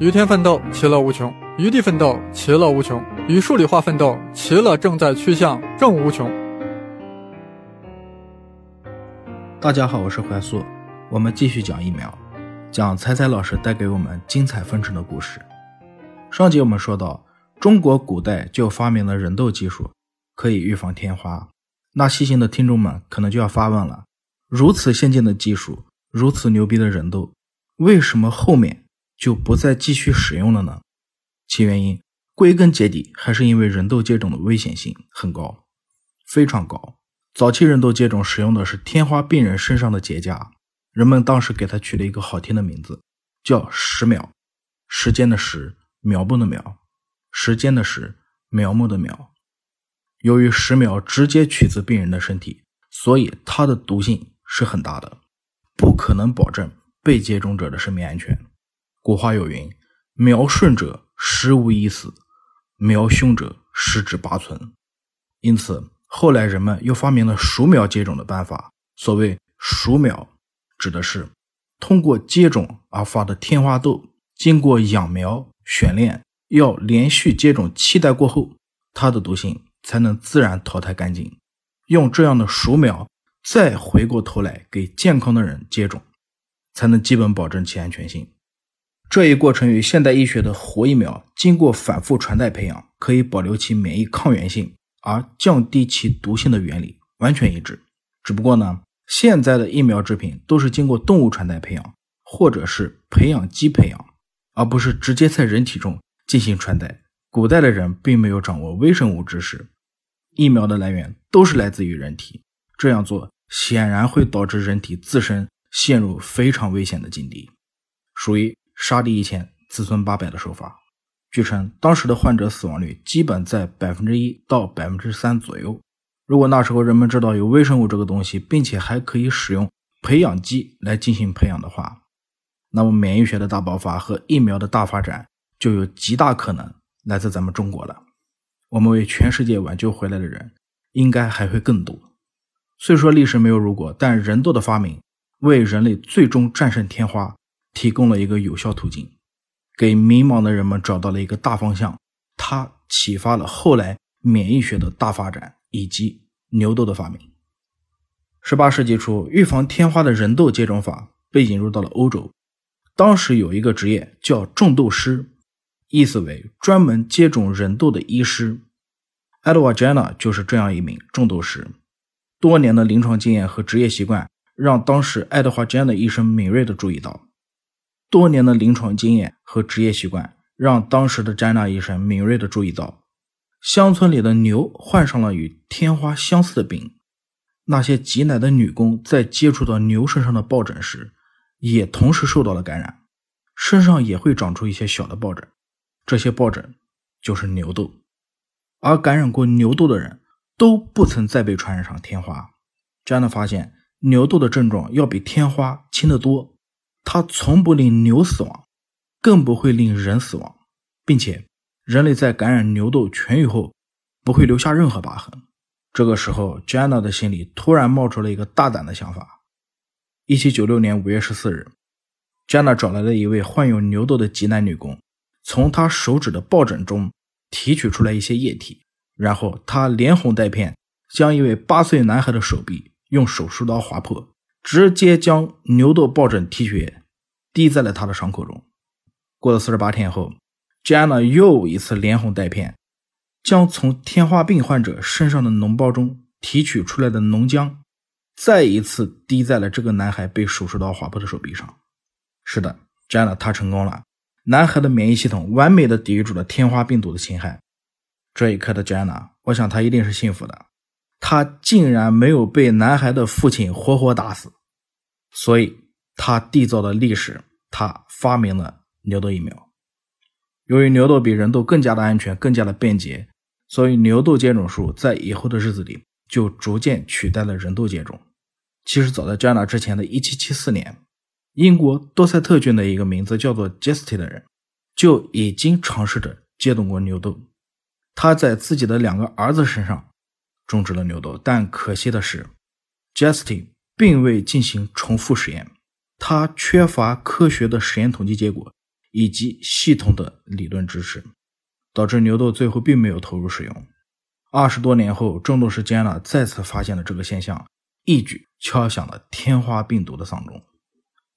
与天奋斗，其乐无穷；与地奋斗，其乐无穷；与数理化奋斗，其乐正在趋向正无穷。大家好，我是怀素，我们继续讲疫苗，讲彩彩老师带给我们精彩纷呈的故事。上集我们说到，中国古代就发明了人痘技术，可以预防天花。那细心的听众们可能就要发问了：如此先进的技术，如此牛逼的人痘，为什么后面？就不再继续使用了呢？其原因归根结底还是因为人痘接种的危险性很高，非常高。早期人痘接种使用的是天花病人身上的结痂，人们当时给它取了一个好听的名字，叫“十苗”，时间的时，苗木的苗，时间的时，苗木的苗。由于十苗直接取自病人的身体，所以它的毒性是很大的，不可能保证被接种者的生命安全。古话有云：“苗顺者十无一死，苗凶者十之八存。”因此，后来人们又发明了熟苗接种的办法。所谓熟苗，指的是通过接种而发的天花痘，经过养苗选炼，要连续接种七代过后，它的毒性才能自然淘汰干净。用这样的熟苗，再回过头来给健康的人接种，才能基本保证其安全性。这一过程与现代医学的活疫苗经过反复传代培养，可以保留其免疫抗原性而降低其毒性的原理完全一致。只不过呢，现在的疫苗制品都是经过动物传代培养，或者是培养基培养，而不是直接在人体中进行传代。古代的人并没有掌握微生物知识，疫苗的来源都是来自于人体，这样做显然会导致人体自身陷入非常危险的境地，属于。杀敌一千，自损八百的手法。据称，当时的患者死亡率基本在百分之一到百分之三左右。如果那时候人们知道有微生物这个东西，并且还可以使用培养基来进行培养的话，那么免疫学的大爆发和疫苗的大发展就有极大可能来自咱们中国了。我们为全世界挽救回来的人，应该还会更多。虽说历史没有如果，但人痘的发明为人类最终战胜天花。提供了一个有效途径，给迷茫的人们找到了一个大方向。它启发了后来免疫学的大发展以及牛痘的发明。十八世纪初，预防天花的人痘接种法被引入到了欧洲。当时有一个职业叫种痘师，意思为专门接种人痘的医师。Edward Jenner 就是这样一名种痘师。多年的临床经验和职业习惯，让当时爱德华 Jenner 医生敏锐地注意到。多年的临床经验和职业习惯，让当时的詹娜医生敏锐地注意到，乡村里的牛患上了与天花相似的病。那些挤奶的女工在接触到牛身上的疱疹时，也同时受到了感染，身上也会长出一些小的疱疹。这些疱疹就是牛痘，而感染过牛痘的人都不曾再被传染上天花。詹娜发现，牛痘的症状要比天花轻得多。它从不令牛死亡，更不会令人死亡，并且人类在感染牛痘痊愈后不会留下任何疤痕。这个时候，Jenna 的心里突然冒出了一个大胆的想法。一七九六年五月十四日，Jenna 找来了一位患有牛痘的挤奶女工，从她手指的疱疹中提取出来一些液体，然后她连哄带骗，将一位八岁男孩的手臂用手术刀划破。直接将牛痘疱疹提取液滴在了他的伤口中。过了四十八天后，Jenna 又一次连哄带骗，将从天花病患者身上的脓包中提取出来的脓浆，再一次滴在了这个男孩被手术刀划破的手臂上。是的，Jenna 他成功了，男孩的免疫系统完美的抵御住了天花病毒的侵害。这一刻的 Jenna，我想他一定是幸福的。他竟然没有被男孩的父亲活活打死，所以他缔造了历史，他发明了牛痘疫苗。由于牛痘比人痘更加的安全，更加的便捷，所以牛痘接种术在以后的日子里就逐渐取代了人痘接种。其实早在 Jenna 之前的一七七四年，英国多塞特郡的一个名字叫做 Jesty 的人就已经尝试着接种过牛痘，他在自己的两个儿子身上。种植了牛痘，但可惜的是，Justin 并未进行重复实验，他缺乏科学的实验统计结果，以及系统的理论支持，导致牛痘最后并没有投入使用。二十多年后，郑度士坚纳再次发现了这个现象，一举敲响了天花病毒的丧钟。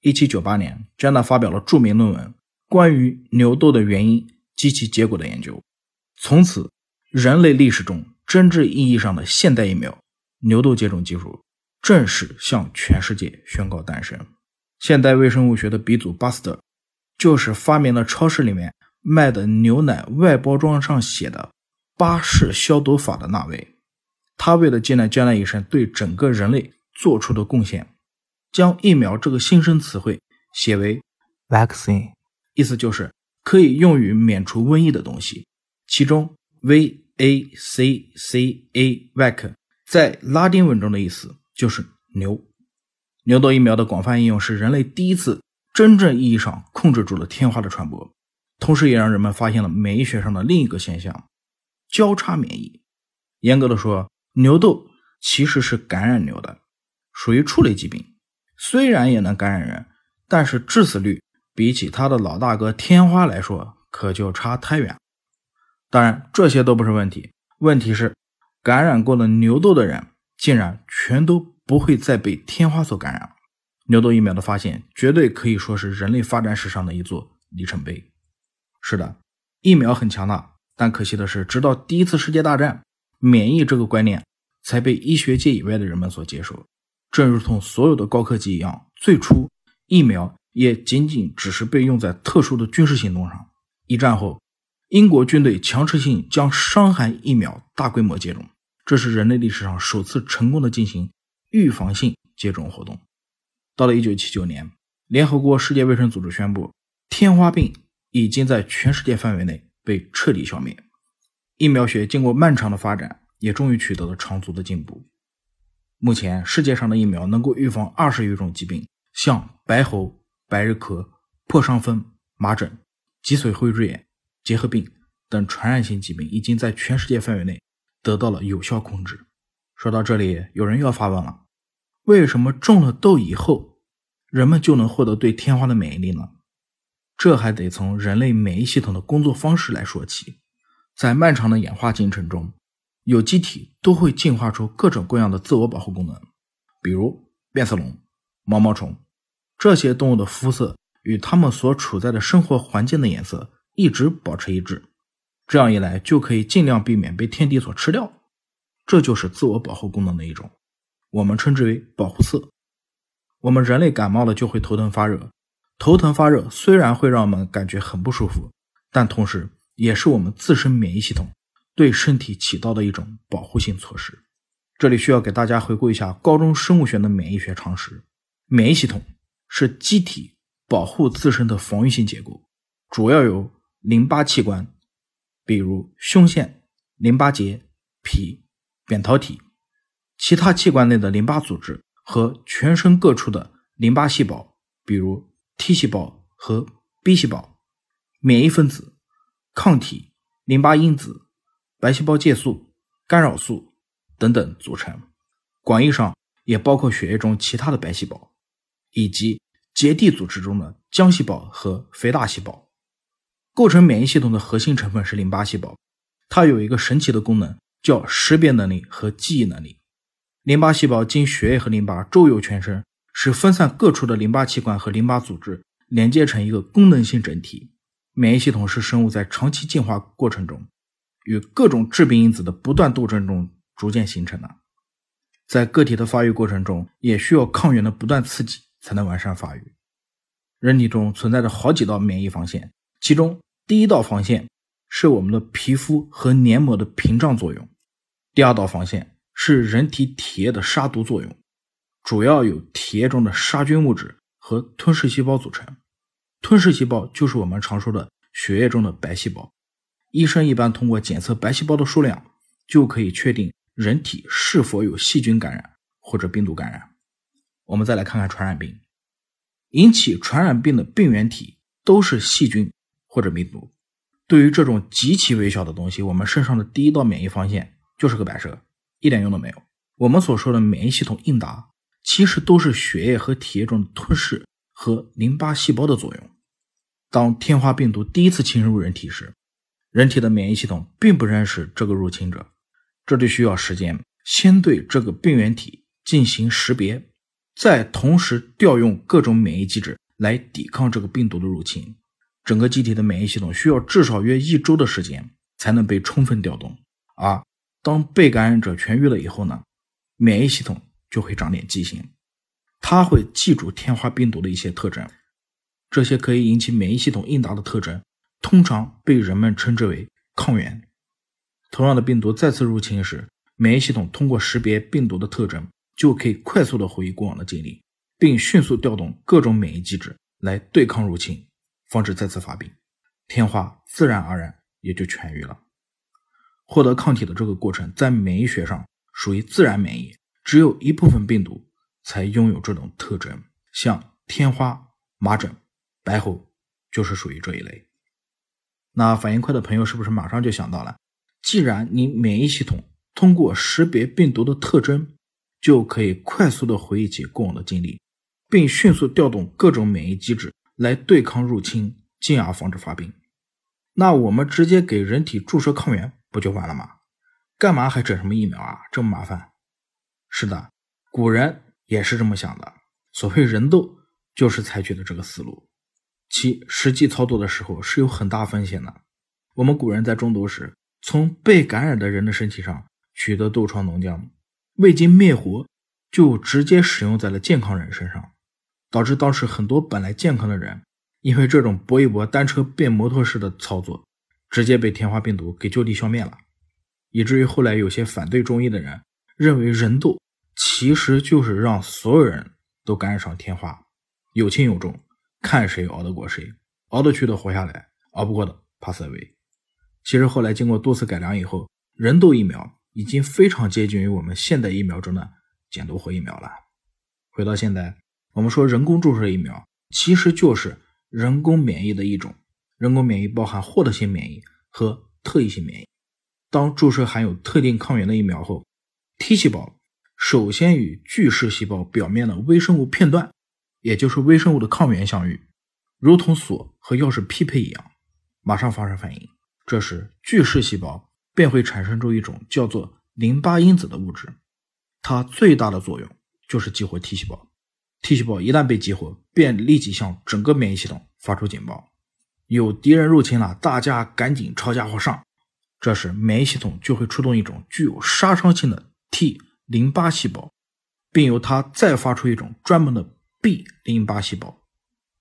一七九八年，詹纳发表了著名论文《关于牛痘的原因及其结果的研究》。从此，人类历史中真正意义上的现代疫苗——牛痘接种技术正式向全世界宣告诞生。现代微生物学的鼻祖巴斯德，就是发明了超市里面卖的牛奶外包装上写的“巴氏消毒法”的那位。他为了纪念将来一生对整个人类做出的贡献。将疫苗这个新生词汇写为 vaccine，意思就是可以用于免除瘟疫的东西。其中 v a c c a vac 在拉丁文中的意思就是牛。牛痘疫苗的广泛应用是人类第一次真正意义上控制住了天花的传播，同时也让人们发现了免疫学上的另一个现象——交叉免疫。严格的说，牛痘其实是感染牛的，属于畜类疾病。虽然也能感染人，但是致死率比起他的老大哥天花来说，可就差太远。当然，这些都不是问题，问题是感染过了牛痘的人，竟然全都不会再被天花所感染。牛痘疫苗的发现，绝对可以说是人类发展史上的一座里程碑。是的，疫苗很强大，但可惜的是，直到第一次世界大战，免疫这个观念才被医学界以外的人们所接受。正如同所有的高科技一样，最初疫苗也仅仅只是被用在特殊的军事行动上。一战后，英国军队强制性将伤寒疫苗大规模接种，这是人类历史上首次成功的进行预防性接种活动。到了1979年，联合国世界卫生组织宣布，天花病已经在全世界范围内被彻底消灭。疫苗学经过漫长的发展，也终于取得了长足的进步。目前世界上的疫苗能够预防二十余种疾病，像白喉、白日咳、破伤风、麻疹、脊髓灰质炎、结核病等传染性疾病，已经在全世界范围内得到了有效控制。说到这里，有人要发问了：为什么中了痘以后，人们就能获得对天花的免疫力呢？这还得从人类免疫系统的工作方式来说起。在漫长的演化进程中，有机体都会进化出各种各样的自我保护功能，比如变色龙、毛毛虫这些动物的肤色与它们所处在的生活环境的颜色一直保持一致，这样一来就可以尽量避免被天敌所吃掉。这就是自我保护功能的一种，我们称之为保护色。我们人类感冒了就会头疼发热，头疼发热虽然会让我们感觉很不舒服，但同时也是我们自身免疫系统。对身体起到的一种保护性措施。这里需要给大家回顾一下高中生物学的免疫学常识：免疫系统是机体保护自身的防御性结构，主要由淋巴器官，比如胸腺、淋巴结、脾、扁桃体，其他器官内的淋巴组织和全身各处的淋巴细胞，比如 T 细胞和 B 细胞，免疫分子、抗体、淋巴因子。白细胞介素、干扰素等等组成，广义上也包括血液中其他的白细胞，以及结缔组织中的浆细胞和肥大细胞。构成免疫系统的核心成分是淋巴细胞，它有一个神奇的功能，叫识别能力和记忆能力。淋巴细胞经血液和淋巴周游全身，使分散各处的淋巴器官和淋巴组织连接成一个功能性整体。免疫系统是生物在长期进化过程中。与各种致病因子的不断斗争中逐渐形成的，在个体的发育过程中，也需要抗原的不断刺激才能完善发育。人体中存在着好几道免疫防线，其中第一道防线是我们的皮肤和黏膜的屏障作用，第二道防线是人体体液的杀毒作用，主要由体液中的杀菌物质和吞噬细胞组成。吞噬细胞就是我们常说的血液中的白细胞。医生一般通过检测白细胞的数量，就可以确定人体是否有细菌感染或者病毒感染。我们再来看看传染病，引起传染病的病原体都是细菌或者病毒。对于这种极其微小的东西，我们身上的第一道免疫防线就是个摆设，一点用都没有。我们所说的免疫系统应答，其实都是血液和体液中的吞噬和淋巴细胞的作用。当天花病毒第一次侵入人体时，人体的免疫系统并不认识这个入侵者，这就需要时间，先对这个病原体进行识别，再同时调用各种免疫机制来抵抗这个病毒的入侵。整个机体的免疫系统需要至少约一周的时间才能被充分调动。而当被感染者痊愈了以后呢，免疫系统就会长点记性，它会记住天花病毒的一些特征。这些可以引起免疫系统应答的特征，通常被人们称之为抗原。同样的病毒再次入侵时，免疫系统通过识别病毒的特征，就可以快速的回忆过往的经历，并迅速调动各种免疫机制来对抗入侵，防止再次发病。天花自然而然也就痊愈了。获得抗体的这个过程，在免疫学上属于自然免疫，只有一部分病毒才拥有这种特征，像天花、麻疹。白喉就是属于这一类。那反应快的朋友是不是马上就想到了？既然你免疫系统通过识别病毒的特征，就可以快速的回忆起过往的经历，并迅速调动各种免疫机制来对抗入侵，进而防止发病。那我们直接给人体注射抗原不就完了吗？干嘛还整什么疫苗啊？这么麻烦？是的，古人也是这么想的。所谓人斗，就是采取的这个思路。其实际操作的时候是有很大风险的。我们古人在中毒时，从被感染的人的身体上取得痘疮脓浆，未经灭活就直接使用在了健康人身上，导致当时很多本来健康的人，因为这种搏一搏单车变摩托式的操作，直接被天花病毒给就地消灭了。以至于后来有些反对中医的人认为，人痘其实就是让所有人都感染上天花，有轻有重。看谁熬得过谁，熬得去的活下来，熬不过的 pass away。其实后来经过多次改良以后，人痘疫苗已经非常接近于我们现代疫苗中的减毒活疫苗了。回到现在，我们说人工注射疫苗其实就是人工免疫的一种。人工免疫包含获得性免疫和特异性免疫。当注射含有特定抗原的疫苗后，T 细胞首先与巨噬细胞表面的微生物片段。也就是微生物的抗原相遇，如同锁和钥匙匹配一样，马上发生反应。这时巨噬细胞便会产生出一种叫做淋巴因子的物质，它最大的作用就是激活 T 细胞。T 细胞一旦被激活，便立即向整个免疫系统发出警报：有敌人入侵了，大家赶紧抄家伙上。这时免疫系统就会出动一种具有杀伤性的 T 淋巴细胞，并由它再发出一种专门的。B 淋巴细胞，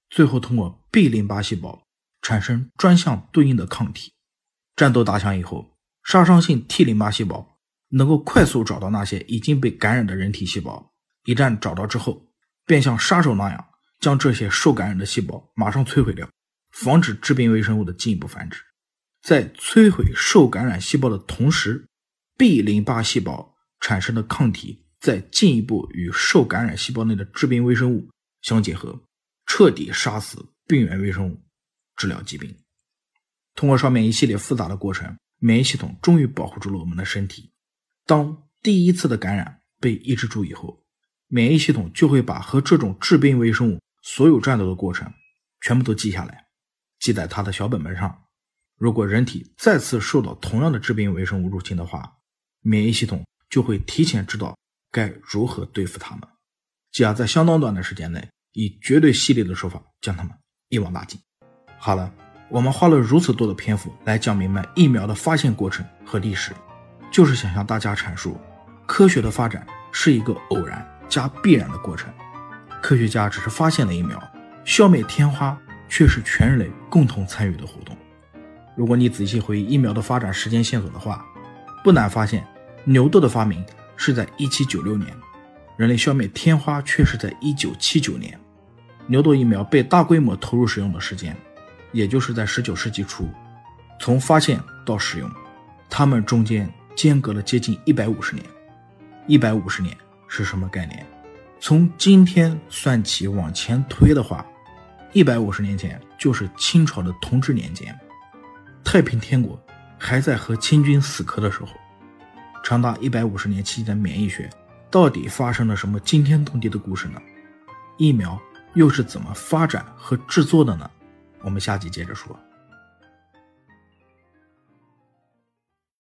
最后通过 B 淋巴细胞产生专项对应的抗体。战斗打响以后，杀伤性 T 淋巴细胞能够快速找到那些已经被感染的人体细胞。一旦找到之后，便像杀手那样将这些受感染的细胞马上摧毁掉，防止致病微生物的进一步繁殖。在摧毁受感染细胞的同时，B 淋巴细胞产生的抗体。再进一步与受感染细胞内的致病微生物相结合，彻底杀死病原微生物，治疗疾病。通过上面一系列复杂的过程，免疫系统终于保护住了我们的身体。当第一次的感染被抑制住以后，免疫系统就会把和这种致病微生物所有战斗的过程全部都记下来，记在它的小本本上。如果人体再次受到同样的致病微生物入侵的话，免疫系统就会提前知道。该如何对付他们？继而在相当短的时间内，以绝对犀利的手法将他们一网打尽。好了，我们花了如此多的篇幅来讲明白疫苗的发现过程和历史，就是想向大家阐述，科学的发展是一个偶然加必然的过程。科学家只是发现了疫苗，消灭天花却是全人类共同参与的活动。如果你仔细回忆疫苗的发展时间线索的话，不难发现牛痘的发明。是在一七九六年，人类消灭天花却是在一九七九年。牛痘疫苗被大规模投入使用的时间，也就是在十九世纪初。从发现到使用，它们中间间隔了接近一百五十年。一百五十年是什么概念？从今天算起往前推的话，一百五十年前就是清朝的同治年间，太平天国还在和清军死磕的时候。长达一百五十年期间的免疫学，到底发生了什么惊天动地的故事呢？疫苗又是怎么发展和制作的呢？我我们下集接着说。